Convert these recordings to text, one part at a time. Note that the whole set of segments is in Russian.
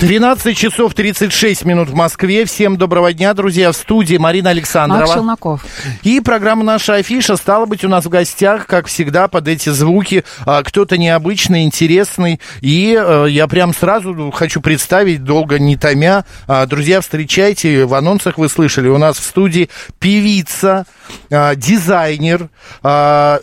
13 часов 36 минут в Москве. Всем доброго дня, друзья. В студии Марина Александрова. Марк Челноков. И программа «Наша афиша» стала быть у нас в гостях, как всегда, под эти звуки. А, кто-то необычный, интересный. И а, я прям сразу хочу представить, долго не томя. А, друзья, встречайте, в анонсах вы слышали, у нас в студии певица, а, дизайнер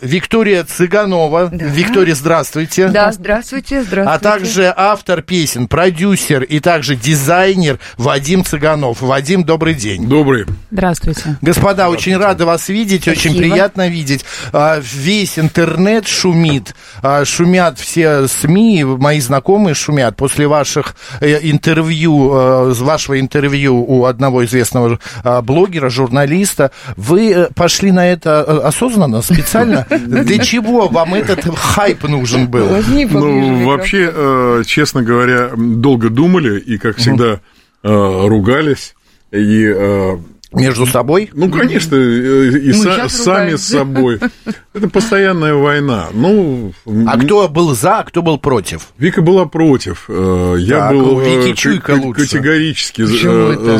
Виктория Цыганова. Да. Виктория, здравствуйте. Да, здравствуйте, здравствуйте. А также автор песен, продюсер и также дизайнер Вадим Цыганов. Вадим, добрый день. Добрый. Здравствуйте. Господа, очень рада вас видеть, очень Спасибо. приятно видеть. А, Весь интернет шумит, а, шумят все СМИ, мои знакомые шумят после ваших э, интервью, э, вашего интервью у одного известного а, блогера, журналиста. Вы э, пошли на это осознанно, специально? Для чего вам этот хайп нужен был? Ну, вообще, честно говоря, долго думали и, как всегда, э, ругались. И, э, Между собой? ну, конечно, э, и Мы са- сами с собой. Это постоянная война. Ну, А м, кто был за, а кто был против? Вика была против. э, Я Так, был Вики э, чуйка к- лучше. категорически за-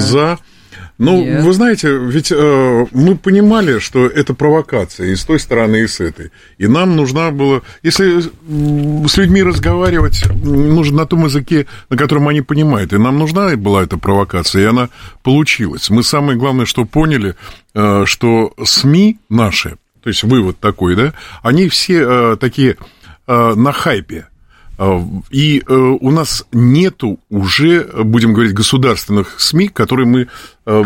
Ну, Нет. вы знаете, ведь э, мы понимали, что это провокация и с той стороны, и с этой. И нам нужна была... Если с людьми разговаривать, нужно на том языке, на котором они понимают. И нам нужна была эта провокация, и она получилась. Мы самое главное, что поняли, э, что СМИ наши, то есть вывод такой, да, они все э, такие э, на хайпе. А, И э, у нас нету уже, будем говорить, государственных СМИ, которые мы э,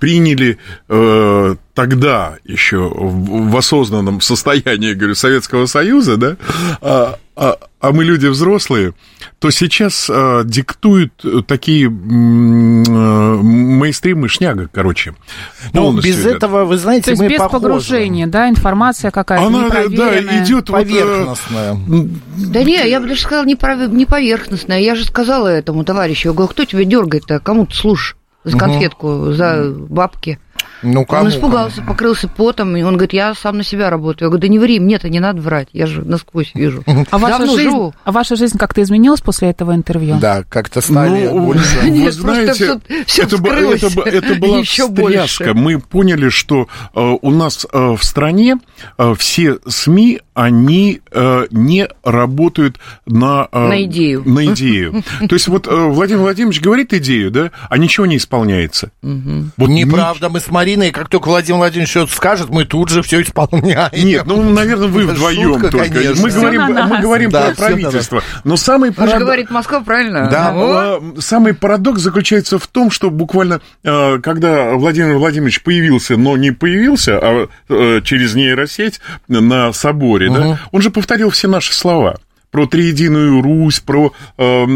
приняли э, тогда еще в осознанном состоянии, говорю, Советского Союза, да, а, а- а мы люди взрослые, то сейчас э, диктуют такие э, мейнстримы шняга, короче. Ну, без идет. этого, вы знаете, То есть мы без похожи. погружения, да, информация какая-то Она, да, непроверенная. идет вот, э, Поверхностная. Да не, я бы даже сказала не, пров- не поверхностная. Я же сказала этому товарищу, я говорю, кто тебя дергает-то, кому ты слушаешь? За конфетку, за бабки. Ну, кому, он испугался, покрылся потом, и он говорит, я сам на себя работаю. Я говорю, да не ври, мне-то не надо врать, я же насквозь вижу. А ваша, жизнь, живу. а ваша жизнь как-то изменилась после этого интервью? кому? Да, как-то стали Ну, больше. вы Нет, знаете, всё- всё это, это, это была ещё встряска. больше. Мы поняли, что э, у нас э, в стране э, все СМИ, они э, не работают на... э, На идею. На идею. То есть вот э, Владимир Владимирович говорит идею, да, а ничего не исполняется. Вот Неправда, мы с Мариной, как только Владимир Владимирович что-то скажет, мы тут же все исполняем. Нет, ну, наверное, вы Это вдвоем шутка, только. конечно. Мы Всё говорим, на мы говорим Да, про всё на нас. правительство. Но самый Он же говорит, Москва, правильно? Да. О, А, Самый парадокс заключается в том, что буквально, э, когда Владимир Владимирович появился, но не появился, а э, через нейросеть на соборе, да, он же повторил все наши слова про триединую Русь, про э, э,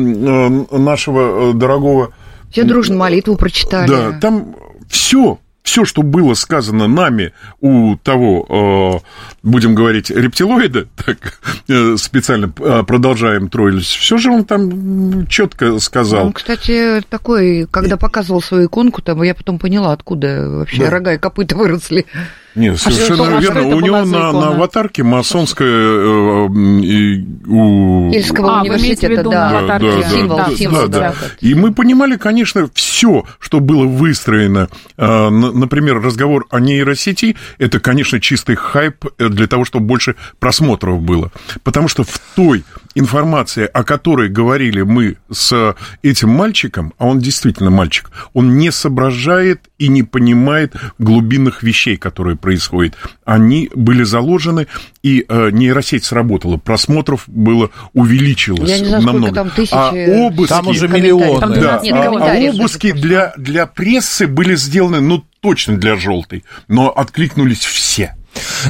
нашего э, дорогого... Все дружно молитву прочитали. Да, там все, все, что было сказано нами у того, э, будем говорить, рептилоида, так э, специально э, продолжаем троились, все же он там четко сказал. Он, кстати, такой, когда показывал свою иконку, там я потом поняла, откуда вообще Да. рога и копыта выросли. Нет, что- совершенно а что верно. У него на, на аватарке масонская э, и у... Ильского А, университета, да. Да, да, Символ, да, символ, да, да. да. И мы понимали, конечно, все, что было выстроено. э, Например, разговор о нейросети, это, конечно, чистый хайп э, для того, чтобы больше просмотров было. Потому что в той информации, о которой говорили мы с этим мальчиком, а он действительно мальчик, он не соображает и не понимает глубинных вещей, которые происходят. Они были заложены, и э, нейросеть сработала. Просмотров было увеличилось Я не знаю, намного. там А э, обыски... Там уже миллионы. Там Да, 12 Нет, а- а, обыски для, для прессы были сделаны, ну, точно для желтой, но откликнулись все.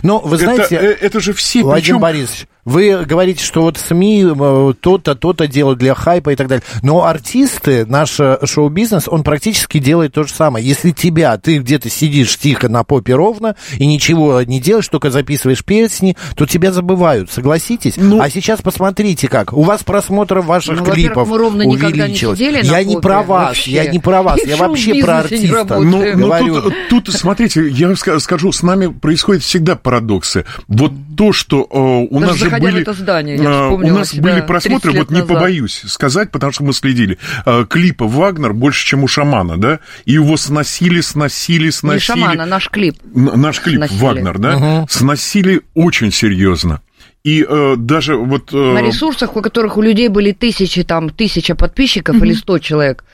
Ну, вы Это, знаете, э, это же все, Владимир причем... Борисович, Вы говорите, что вот СМИ э, то-то, то-то делают для хайпа и так далее. Но артисты, наш э, шоу-бизнес, он практически делает то же самое. Если тебя, ты где-то сидишь тихо на попе ровно и ничего не делаешь, только записываешь песни, то тебя забывают, согласитесь? Ну- а сейчас посмотрите как. У вас просмотров ваших Ну, клипов мы ровно не увеличилось. на я не про вас, вообще. я не про вас, И я вообще про не артиста. Ну, ну, Говорю. тут, тут, смотрите, я ска- скажу, с нами происходят всегда парадоксы. Вот то, что э, у Даже нас же заходя в были... это здание, я э, у нас были 30 просмотры, вот не назад. побоюсь сказать, потому что мы следили, э, клипа «Вагнер» больше, чем у «Шамана», да? И его сносили, сносили, Не сносили. шамана, наш клип. Н- Наш клип Сносили. «Вагнер», да? Сносили очень серьезно. И э, даже вот... э, На ресурсах, у которых у людей были тысячи, там, тысяча подписчиков или сто человек,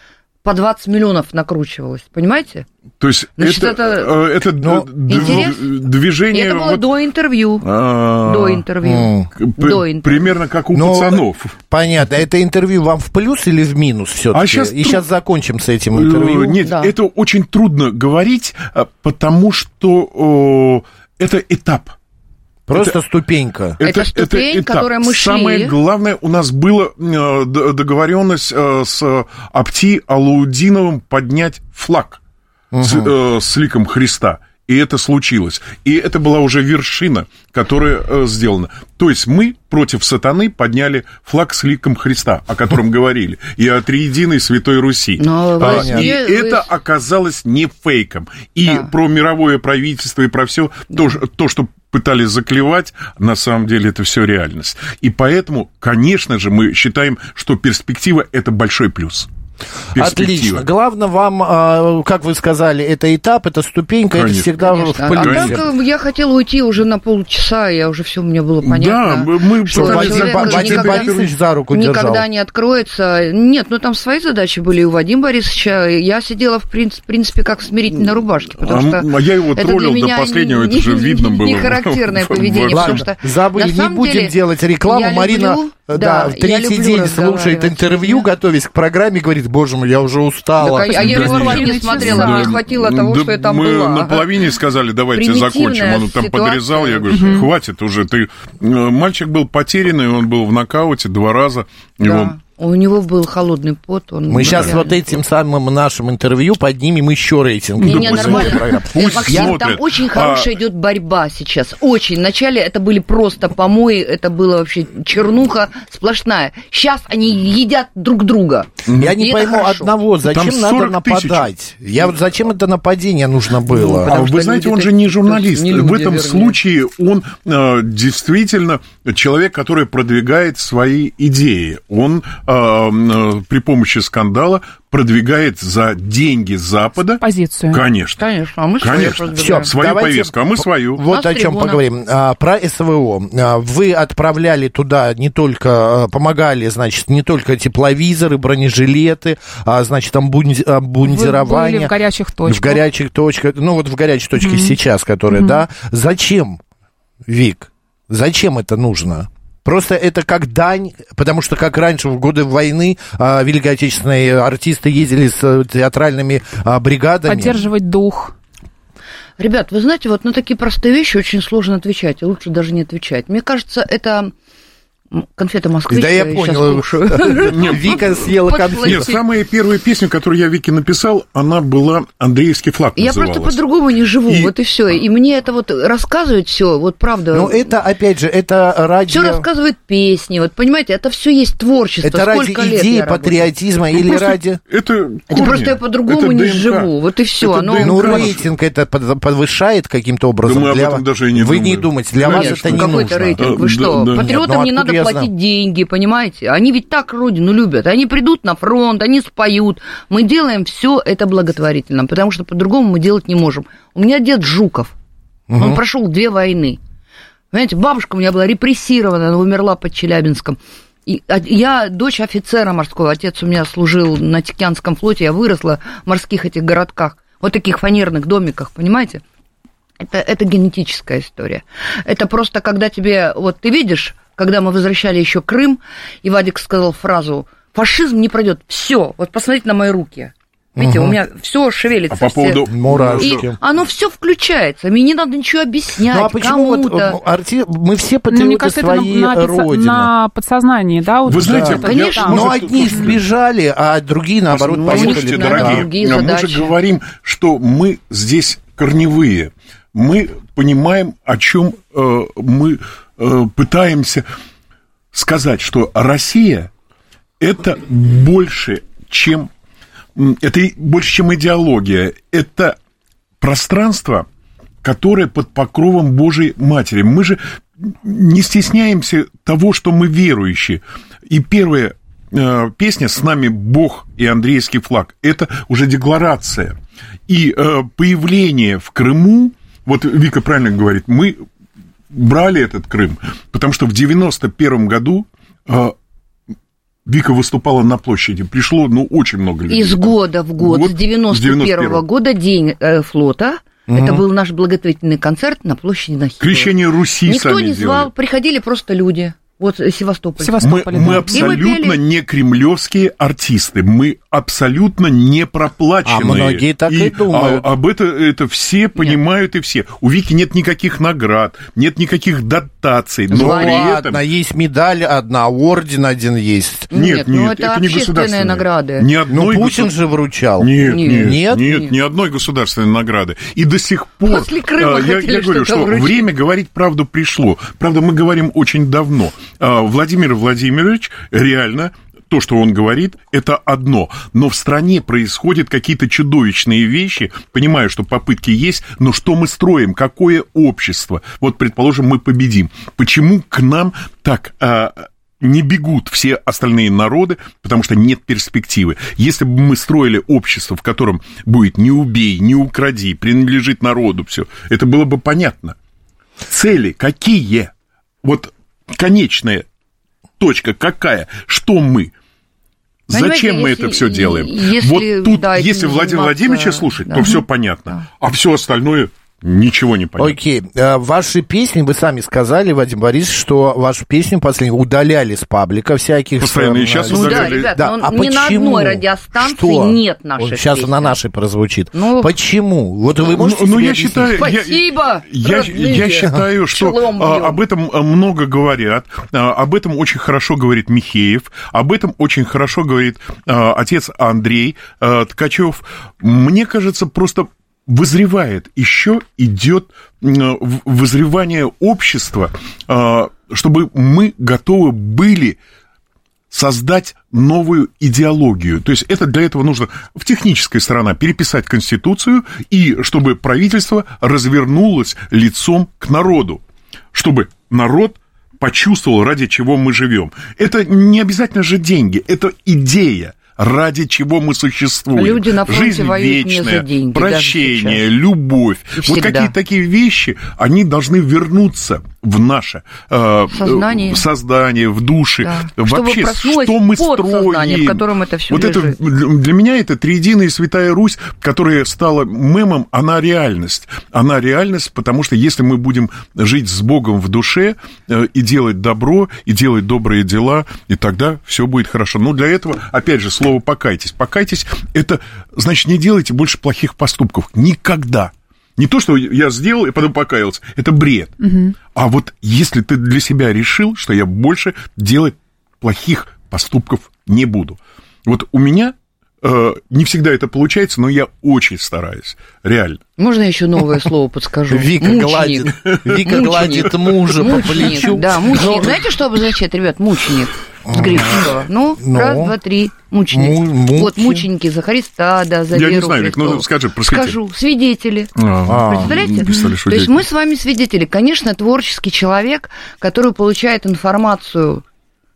по 20 миллионов накручивалось, понимаете? То есть Значит, это, это- э, это Ну, д- интерес? движение... это было вот, до интервью. а, До интервью. До интервью. Примерно как у Но- пацанов. Понятно. Это интервью вам в плюс или в минус все-таки? А щас И тру- сейчас закончим с этим интервью. Э, Нет, Да. это очень трудно говорить, потому что это этап. Просто ступенька. Это ступень, этап. которой мы Самое шли. главное, у нас была э, договоренность э, с Апти Алаудиновым поднять флаг с, э, с ликом Христа. И это случилось. И это была уже вершина, которая э, сделана. То есть мы против сатаны подняли флаг с ликом Христа, о котором говорили, и о триединой Святой Руси. Но А, и вы- это оказалось не фейком. И Да. про мировое правительство и про все то, ж- то, что пытались заклевать, на самом деле это все реальность. И поэтому, конечно же, мы считаем, что перспектива это большой плюс. Перспектива. Отлично. Главное вам, а, как вы сказали, это этап, это ступенька, это Конечно. всегда Конечно. в А плюсе. так э, я хотела уйти уже на полчаса, я уже все мне было Да, понятно. мы- мы Что, Вадим, Вадим никогда- это Борисович за руку держал? Никогда не откроется. Нет, ну там свои задачи были и у Вадима Борисовича. Я сидела, в принципе, как смирительной на рубашке, потому А, что... а я его это троллил до меня последнего, это же видно было. Не характерное поведение, потому что... забыли, не будем делать рекламу. Марина, люблю- да, да, я третий день слушает интервью, готовясь к программе, говорит, боже мой, я уже устала. Так, а, а я Да его вообще не смотрела, Да. мне хватило того, Да что я там мы была. на половине сказали, давайте закончим. Он там ситуация. подрезал, я говорю, хватит уже. Ты... э, Мальчик был потерянный, он был в нокауте два раза. Его Да. У него был холодный пот. Он Мы сейчас реально- вот этим самым нашим интервью поднимем еще рейтинг. Не, не, пусть нормально. смотрят. Пусть Максим, там очень А- хорошая идет борьба сейчас. Очень. Вначале это были просто помои, это было вообще чернуха сплошная. Сейчас они едят друг друга. Я не пойму хорошо. одного, зачем надо 40 тысяч. нападать? Я вот зачем это нападение нужно Ну, было? А вы знаете, он же не журналист. в этом вернее. случае он э, действительно человек, который продвигает свои идеи. Он э, э, при помощи скандала продвигает за деньги Запада. Позицию. Конечно. Конечно, а мы Конечно. Всё, Свою Давайте- повестку, а мы свою. Вот о чем поговорим. А, про СВО. А, Вы отправляли туда не только, а, помогали, значит, не только тепловизоры, бронежилеты, а, значит, обмунди- Вы обмундирование. были в горячих точках. В горячих точках, ну вот в горячей точке сейчас, которая, да. Зачем, Вик, зачем это нужно? Просто это как дань, потому что как раньше в годы войны а, Великой Отечественной артисты ездили с э, театральными а, бригадами. Поддерживать дух. Ребят, вы знаете, вот на такие простые вещи очень сложно отвечать, и лучше даже не отвечать. Мне кажется, это конфета москвичка. Да я щас понял. Вика съела конфету. Нет, самая первая песня, которую я Вике написал, она была «Андреевский флаг» Я просто по-другому не живу, И- вот и все. И мне это вот рассказывать все, вот правда. Ну, это, опять же, это ради... Все рассказывает песни, вот понимаете, это все есть творчество. Это ради идеи, я патриотизма Ну, или просто ради... Это, Это корни, просто я по-другому не живу, вот и все. Оно... Ну, рейтинг это подвышает каким-то образом. Да мы об этом даже и не Вы не думаете, для вас это не Какой-то нужно. рейтинг, вы Да, что? Патриотам не надо я платить деньги, понимаете? Они ведь так родину любят. Они придут на фронт, они споют. Мы делаем все это благотворительно, потому что по-другому мы делать не можем. У меня дед Жуков. Он прошел две войны. Понимаете, бабушка у меня была репрессирована, она умерла под Челябинском. И а- я дочь офицера морского, отец у меня служил на Тикянском флоте, я выросла в морских этих городках, вот таких фанерных домиках, понимаете? Это, это генетическая история. Это просто когда тебе, вот ты видишь, когда мы возвращали еще Крым, и Вадик сказал фразу, фашизм не пройдет, все, вот посмотрите на мои руки. Видите, у меня все шевелится. А по все. поводу Мурашки. И оно все включается. Мне не надо ничего объяснять Ну а почему вот кому-то. э, арти... мы все Ну, патриоты мне кажется, это своей на, родины? на подсознании, да? вот Вы знаете, это- конечно. да. Но Может, одни слушайте, сбежали, а другие, наоборот, Ну, поехали Слушайте, да, дорогие, другие мы же говорим, что мы здесь корневые. Мы понимаем, о чем э, мы э, пытаемся сказать, что Россия это больше, чем это больше, чем идеология. Это пространство, которое под покровом Божьей Матери. Мы же не стесняемся того, что мы верующие. И первая э, песня «С нами Бог и Андреевский флаг» – это уже декларация. И э, появление в Крыму, вот Вика правильно говорит, мы брали этот Крым, потому что в 91 году э, Вика выступала на площади, пришло, ну, очень много людей. Из года в год, Вот с 91 91-го. года, День э, флота. Это был наш благотворительный концерт на площади Нахимова. Крещение Руси Никто сами не звал, делали. приходили просто люди. Вот э, Севастополь. Севастополь. Мы, да. мы И абсолютно пели. не кремлевские артисты, мы абсолютно не проплаченные. А многие так и думают. а- об это, это все понимают и все. У Вики нет никаких наград, нет никаких дотаций, но Ну при ладно, этом... есть медаль одна, орден один есть. Нет, Нет, ну нет, это это не государственные. награды. Ни Ну, одной Путин госу- же вручал. Нет, Нет. нет, Нет? нет, Нет. ни одной государственной награды. И до сих пор... После Крыма а, я, я говорю, что вручить. время говорить правду пришло. Правда, мы говорим очень давно. А, Владимир Владимирович реально то, что он говорит, это одно. Но в стране происходят какие-то чудовищные вещи. Понимаю, что попытки есть, но что мы строим? Какое общество? Вот, предположим, мы победим. Почему к нам так а, не бегут все остальные народы, потому что нет перспективы. Если бы мы строили общество, в котором будет не убей, не укради, принадлежит народу все, это было бы понятно. Цели какие? Вот конечная точка какая? Что мы? Понимаете, Зачем мы если- это все делаем? если, вот тут, да, если Владимира Владимировича слушать, да. то все понятно. А все остальное ничего не понятно. Окей, а, ваши песни, вы сами сказали, Вадим Борисович, что вашу песню последнюю удаляли с паблика всяких. Постоянно, и э, сейчас Ну да, удаляли. ребят, Да, но а ни на почему? одной радиостанции Что? нет наших Вот Сейчас песен. на нашей прозвучит. Ну, Почему? Вот вы Ну, можете ну, себе я считаю, я- Спасибо, Я, родные. я считаю, что а, об этом а, много говорят, а, об этом очень хорошо говорит Михеев, об этом очень хорошо говорит а, отец Андрей а, Ткачев. Мне кажется, просто вызревает, еще идет вызревание общества, а, чтобы мы готовы были создать новую идеологию. То есть это для этого нужно в технической сторона переписать Конституцию и чтобы правительство развернулось лицом к народу, чтобы народ почувствовал, ради чего мы живем. Это не обязательно же деньги, это идея ради чего мы существуем. Люди на фронте Жизнь воюют не за вечная, деньги, прощение, любовь. И Вот всегда. какие-то такие вещи, они должны вернуться в наше э, Сознание. в создание, в души. Да. Вообще, что мы строим? в котором это всё вот это лежит. для меня это триединая святая Русь, которая стала мемом, она реальность. Она реальность, потому что если мы будем жить с Богом в душе э, и делать добро, и делать добрые дела, и тогда все будет хорошо. Но для этого, опять же, слово покайтесь. Покайтесь, это значит, не делайте больше плохих поступков. Никогда. Не то, что я сделал и потом покаялся. Это бред. А вот если ты для себя решил, что я больше делать плохих поступков не буду. Вот у меня э, не всегда это получается, но я очень стараюсь. Реально. Можно еще новое слово подскажу? Вика Мученик. гладит, Вика Мученик. гладит мужа по Мученик, плечу. Да, мученик. Но- Знаете, что обозначает, ребят, мученик? С. Ну, Ну. раз, два, три. Мученик. Му- Вот мучи- мученики за Христа, да, за Я не веру знаю, Вик, ну, скажи, просвети. Скажу. Свидетели. А, Представляете? не что То есть мы с вами свидетели. Конечно, творческий человек, который получает информацию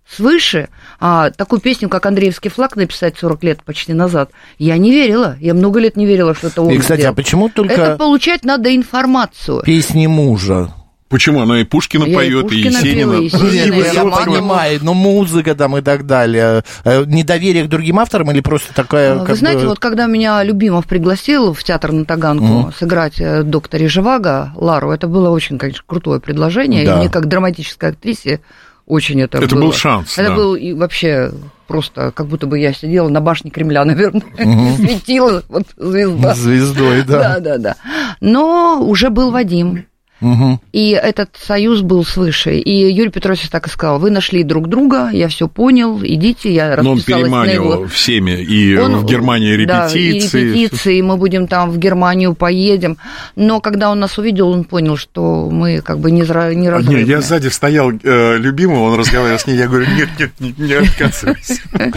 свыше, а такую песню, как «Андреевский флаг» написать 40 лет почти назад, я не верила. Я много лет не верила, что это он И, кстати, а сделал. почему Это только получать надо информацию. песни мужа? Почему она и Пушкина Я и поет, и Пушкина Есенина? пела, и Есенина, Нет, ну, я Романова. понимаю, но музыка там и так далее. Э, Недоверие к другим авторам или просто такая... А, Вы знаете, бы- вот когда меня Любимов пригласил в театр на Таганку сыграть э, докторе Живаго Лару, это было очень, конечно, крутое предложение. Да. И мне, как драматической актрисе, Очень это Это было. был шанс, Это да. был и вообще просто, как будто бы я сидела на башне Кремля, наверное, и светила вот звезда. Звездой, да. Да, да, да. Но уже был Вадим. Мгм. И этот союз был свыше. И Юрий Петрович так и сказал, вы нашли друг друга, я все понял, идите, я Но он расписалась на его... переманивал всеми, и Он- в Германии Да, и репетиции. репетиции, мы будем там в Германию поедем. Но когда он нас увидел, он понял, что мы как бы не, зра- не А, Не, разрывные. я сзади стоял э, любимого, он разговаривал с ней, я говорю, нет, нет, не, не отказывайся.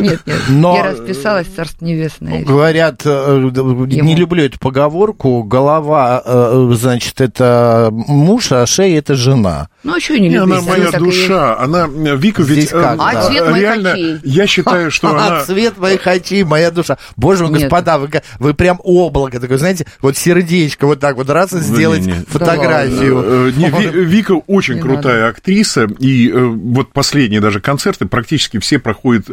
Нет, нет, Но- я расписалась, царство небесное. Говорят, э, не люблю эту поговорку, голова, э, значит, это муж, а шея это жена. Ну, а что не Не, она моя так и душа, она, э, Вика ведь Здесь как, э, да. А цвет моих реально, очей? я считаю, что она... Цвет моих очей, моя душа. Боже мой, господа, вы, вы прям облако такое, знаете, вот сердечко вот так вот раз и сделать не, не. фотографию. Э, не, Ви- Вика очень Не крутая актриса, и вот последние даже концерты практически все проходят,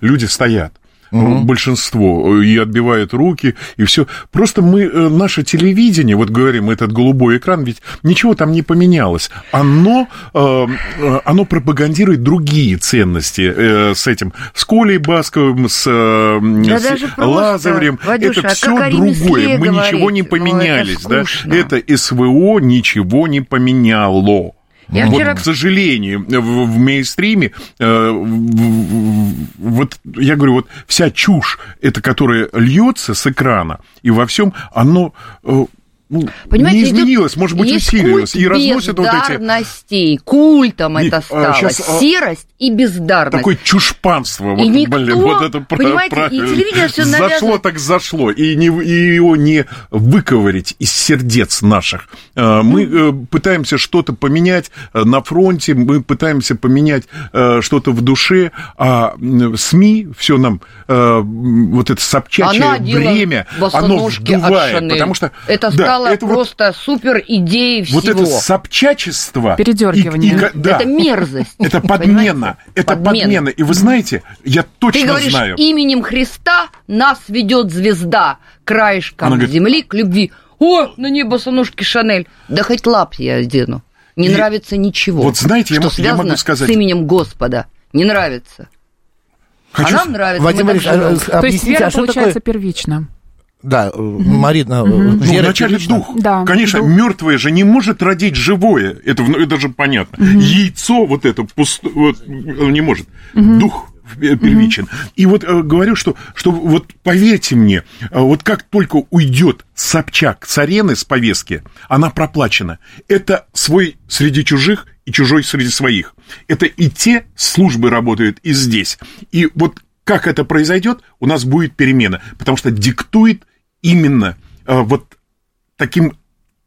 люди стоят. Большинство, э, и отбивают руки, и все. Просто мы, э, наше телевидение, вот говорим, этот голубой экран, ведь ничего там не поменялось. Оно, оно пропагандирует другие ценности с этим, с Колей Басковым, с, Да с Лазарем. Вадюша, это а все другое. Мы ничего не говорить? Ну, это поменялись. да? Это СВО ничего не поменяло. Я вот, вчера- к сожалению, в, в мейнстриме, э, в- в- вот я говорю, вот вся чушь, это которая льется с экрана, и во всем оно э, ну, Понимаете, не идет- изменилось, может быть, усилилось. И разносят вот эти... Культом Вик, это а, стало. щас, а, Серость и бездарность. Такое чушпанство, вот, И никто, блин, вот это понимаете, и правильно. телевидение всё зашло навязывает. так зашло, и, не, и его не выковырить из сердец наших. Э, Мы э, пытаемся что-то поменять э, на фронте, мы пытаемся поменять что-то в душе, а СМИ все нам вот это собчачье Она бремя, оно вдувает, потому что это да, стало это вот- просто супер идеей всего. вот это собчачество... Передёргивание. и- и да. Это мерзость. Это подмена, это подмена. И вы знаете, я точно Ты говоришь, знаю. именем Христа нас ведет звезда краешком земли к любви. О, на ней босоножки Шанель. Да хоть лап я одену. Не И нравится ничего. вот знаете, я что я связано могу сказать- с именем Господа. Не нравится. Хочу а нам нравится. Вадим мы так Борисович, живем. а- То есть объясните, вера а что получается такое... первична. Да, э, Марина, э, Ну, вера вначале первична? дух. Да, Конечно, дух. мертвое же не может родить живое. Это, ну, это же понятно. Яйцо вот это пусто, вот, не может. Дух э, первичен. И вот э, говорю, что, что вот поверьте мне, э, вот как только уйдет Собчак с арены, с повестки, она проплачена. Это свой среди чужих и чужой среди своих. Это и те службы работают, и здесь. И вот как это произойдет, у нас будет перемена. Потому что диктует именно э, вот таким,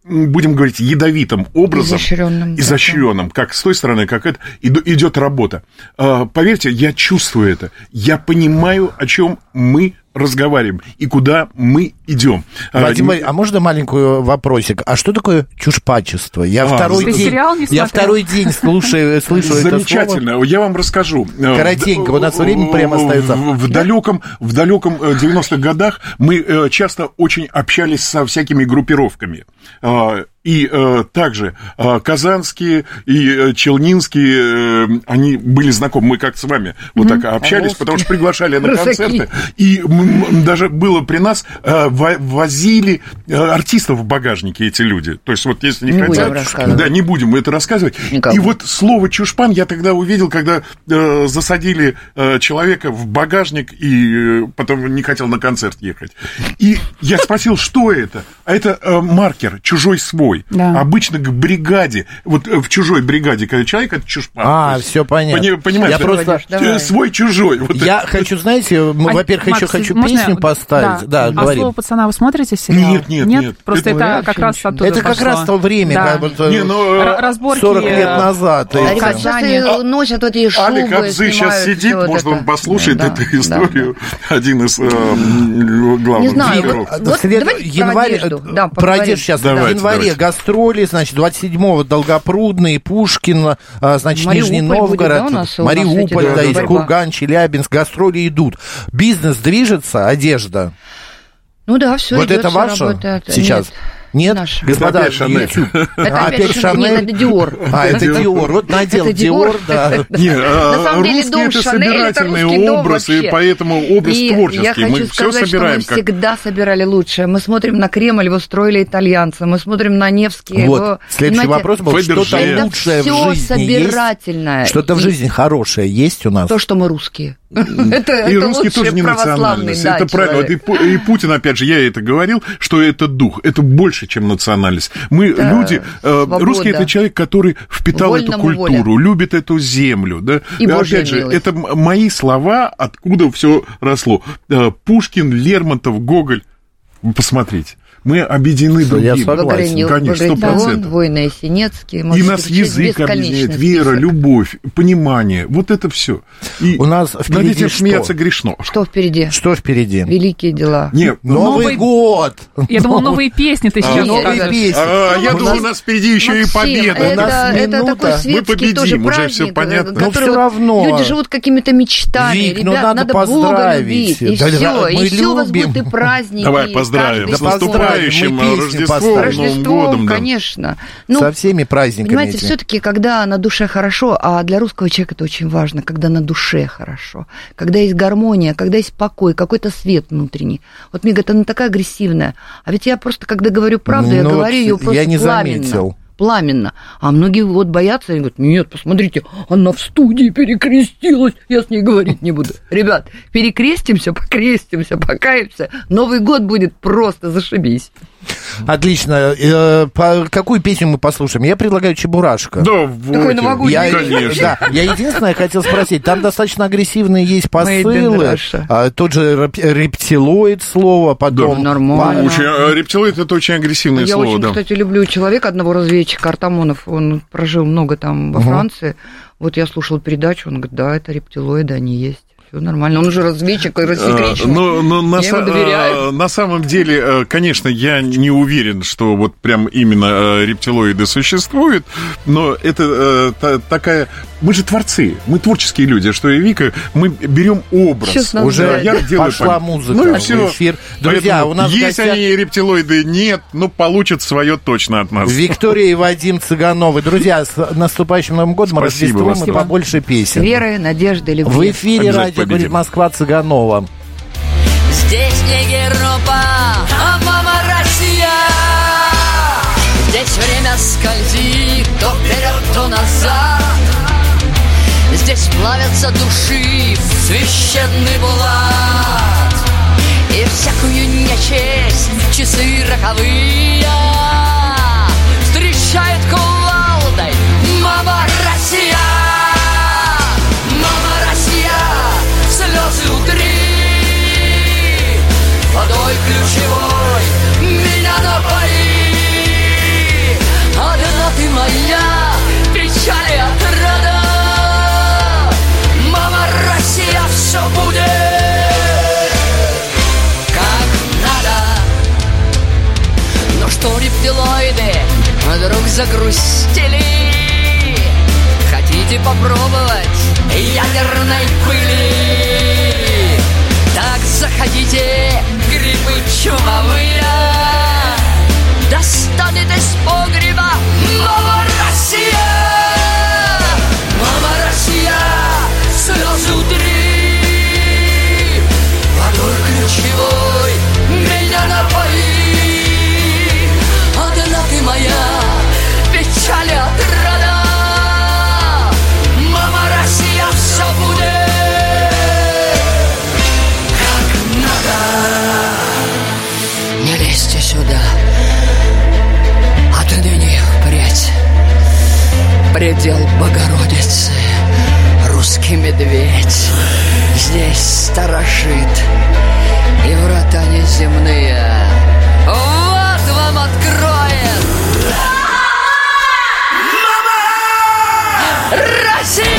будем говорить, ядовитым образом, Изощрённым, да, изощренным, как с той стороны, как это, идет работа. А, Поверьте, я чувствую это, я понимаю, о чем мы разговариваем и куда мы идем. А, Вадим, а можно маленький вопросик? А что такое чушпачество? Я А, второй день, сериал не я смотрел? второй день слушаю, слышу это слово. Замечательно, я вам расскажу. Э, Коротенько, в- у нас время прямо остается. В, далеком, в далеком э, 90-х годах мы э, часто очень общались со всякими группировками. А, И э, также э, казанские и э, челнинские, э, они были знакомы. Мы как с вами вот так общались, потому что приглашали на концерты. И м- м, даже было при нас, э, возили э, артистов в багажнике эти люди. То есть вот если не, Не будем хотят... рассказывать. Да, не будем это рассказывать. Никому. И вот слово чушпан я тогда увидел, когда э, засадили э, человека в багажник и э, потом не хотел на концерт ехать. И я спросил, что это? А это э, маркер, чужой свой. Да. Обычно к бригаде, вот э, в чужой бригаде, когда человек, это чушпан. А, всё понятно. пони- Понимаешь, Я это просто- э, Давай. свой-чужой. Вот Я хочу, знаете, мы, А, во-первых, еще Макс, хочу можно- песню поставить. Да, а говори. Пацана вы смотрите сериал? Нет, нет, нет. Просто Это это, как раз оттуда Это как пошло. раз то время, Да. как вот, э, Не, ну, э, разборки 40 лет э, назад. Да, ребят, сейчас носят вот эти шубы, Алик Абзы сейчас сидит, вот может, это. он послушает Да, эту да, историю. Один из э, главных Не знаю, героев. вот- В след- давайте про январь, одежду. э, Да, про одежду сейчас. Давайте, в январе давайте. гастроли, значит, 27-го Долгопрудный, Пушкин, значит, Мариуполь Нижний будет, Новгород, да, нас- Мариуполь, да, да, есть. Курган, Челябинск, гастроли идут. Бизнес движется, одежда. Ну да, все Вот это ваше сейчас? Нет? Наша. Господа, Это опять Шанель. YouTube. Это А, опять Шанель, нет, это Диор. А, это Диор. Вот надел Это Диор, да. А, На самом деле, русский дом это Шанель, это собирательный русский образ, и поэтому образ творческий. мы все собираем мы как всегда собирали лучшее. Мы смотрим на Кремль, его строили итальянцы. Мы смотрим на Невский. Вот, следующий вопрос был, что-то лучшее в жизни есть? собирательное. Что-то в жизни хорошее есть у нас? То, что мы русские. Это И это русский лучший тоже не национальность. да, это правильно. Вот и, и Путин, опять же, я это говорил, что это дух. Это больше, чем национальность. Мы Да, люди... э, свобода. русский это человек, который впитал эту Вольному культуру, любит эту землю. Да? И Божья опять же, милость. это мои слова, откуда все росло. Э, Пушкин, Лермонтов, Гоголь. Посмотрите. Мы объединены Что, другим. Багрянил, Конечно, сто Багратион. Война Есенинский. И нас язык объединяет, вера, список. любовь, понимание. Вот это все. И У нас над впереди этим что? смеяться грешно. Что впереди? Что впереди? Великие дела. Нет, Новый, Новый- год! Я думал, новые песни ты сейчас нет, Новые песни. А, я думаю, нас- у нас впереди еще и победа. Это, это такой Мы светский победим, тоже уже праздник, понятно. э, Но который всё вот равно. Люди живут какими-то мечтами. Вик, ну Ребят, надо Бога поздравить. любить. И все. мы И все у вас будет и праздники. Давай поздравим Да поздравим, наступающим Рождеством. Новым годом. да. конечно. Ну, Со всеми праздниками Понимаете, этими. все-таки, когда на душе хорошо, а для русского человека это очень важно, когда на душе хорошо, когда есть гармония, когда есть покой, какой-то свет внутренний. Вот мне говорят, она такая агрессивная. А ведь я просто, когда говорю правду, я Ну, говорю вот ее просто я не пламенно. заметил. Пламенно. А многие вот боятся, они говорят, нет, посмотрите, она в студии перекрестилась, я с ней говорить не буду. Ребят, перекрестимся, покрестимся, покаемся, Новый год будет просто зашибись. Отлично. Э, по- какую песню мы послушаем? Я предлагаю Чебурашка. Да, вот. Такой новогодний. Я, Конечно. да, я единственное хотел спросить, там достаточно агрессивные есть посылы, а, тот же реп- рептилоид слово, потом... Да, нормально. Очень, а, рептилоид это очень агрессивное Я слово, очень, да. кстати, люблю человека, одного разведчика, Артамонов, он прожил много там во Франции. Вот я слушала передачу, он говорит, да, это рептилоиды, они есть. Все нормально. Он уже разведчик, и А, рассекреченный. Но, но на, Я ему са- доверяю. на самом деле, э, конечно, я не уверен, что вот прям именно э, рептилоиды существуют, но это э, та- такая... Мы же творцы, мы творческие люди, что и Вика, мы берем образ. Нам Уже. Я делаю пошла память. музыка ну, и в все. эфир. Друзья, у нас в есть гостях- они рептилоиды, нет, но получат свое точно от нас. Виктория и Вадим Цыгановы. Друзья, с наступающим Новым годом, Спасибо, Рождеством и побольше песен. верой, надеждой, В любви. эфире Обязательно радио победим. говорит Москва Цыганова. Здесь не Европа, а мама Россия. Здесь время скользит то вперед, то назад. Здесь плавятся души в священный булат. И всякую нечесть в часы роковые загрустили. Хотите попробовать ядерной пыли? Так заходите, грибы чумовые. Достанет из погреба Мама дел Богородицы Русский медведь здесь сторожит И врата неземные Вот вам откроет Мама! Россия!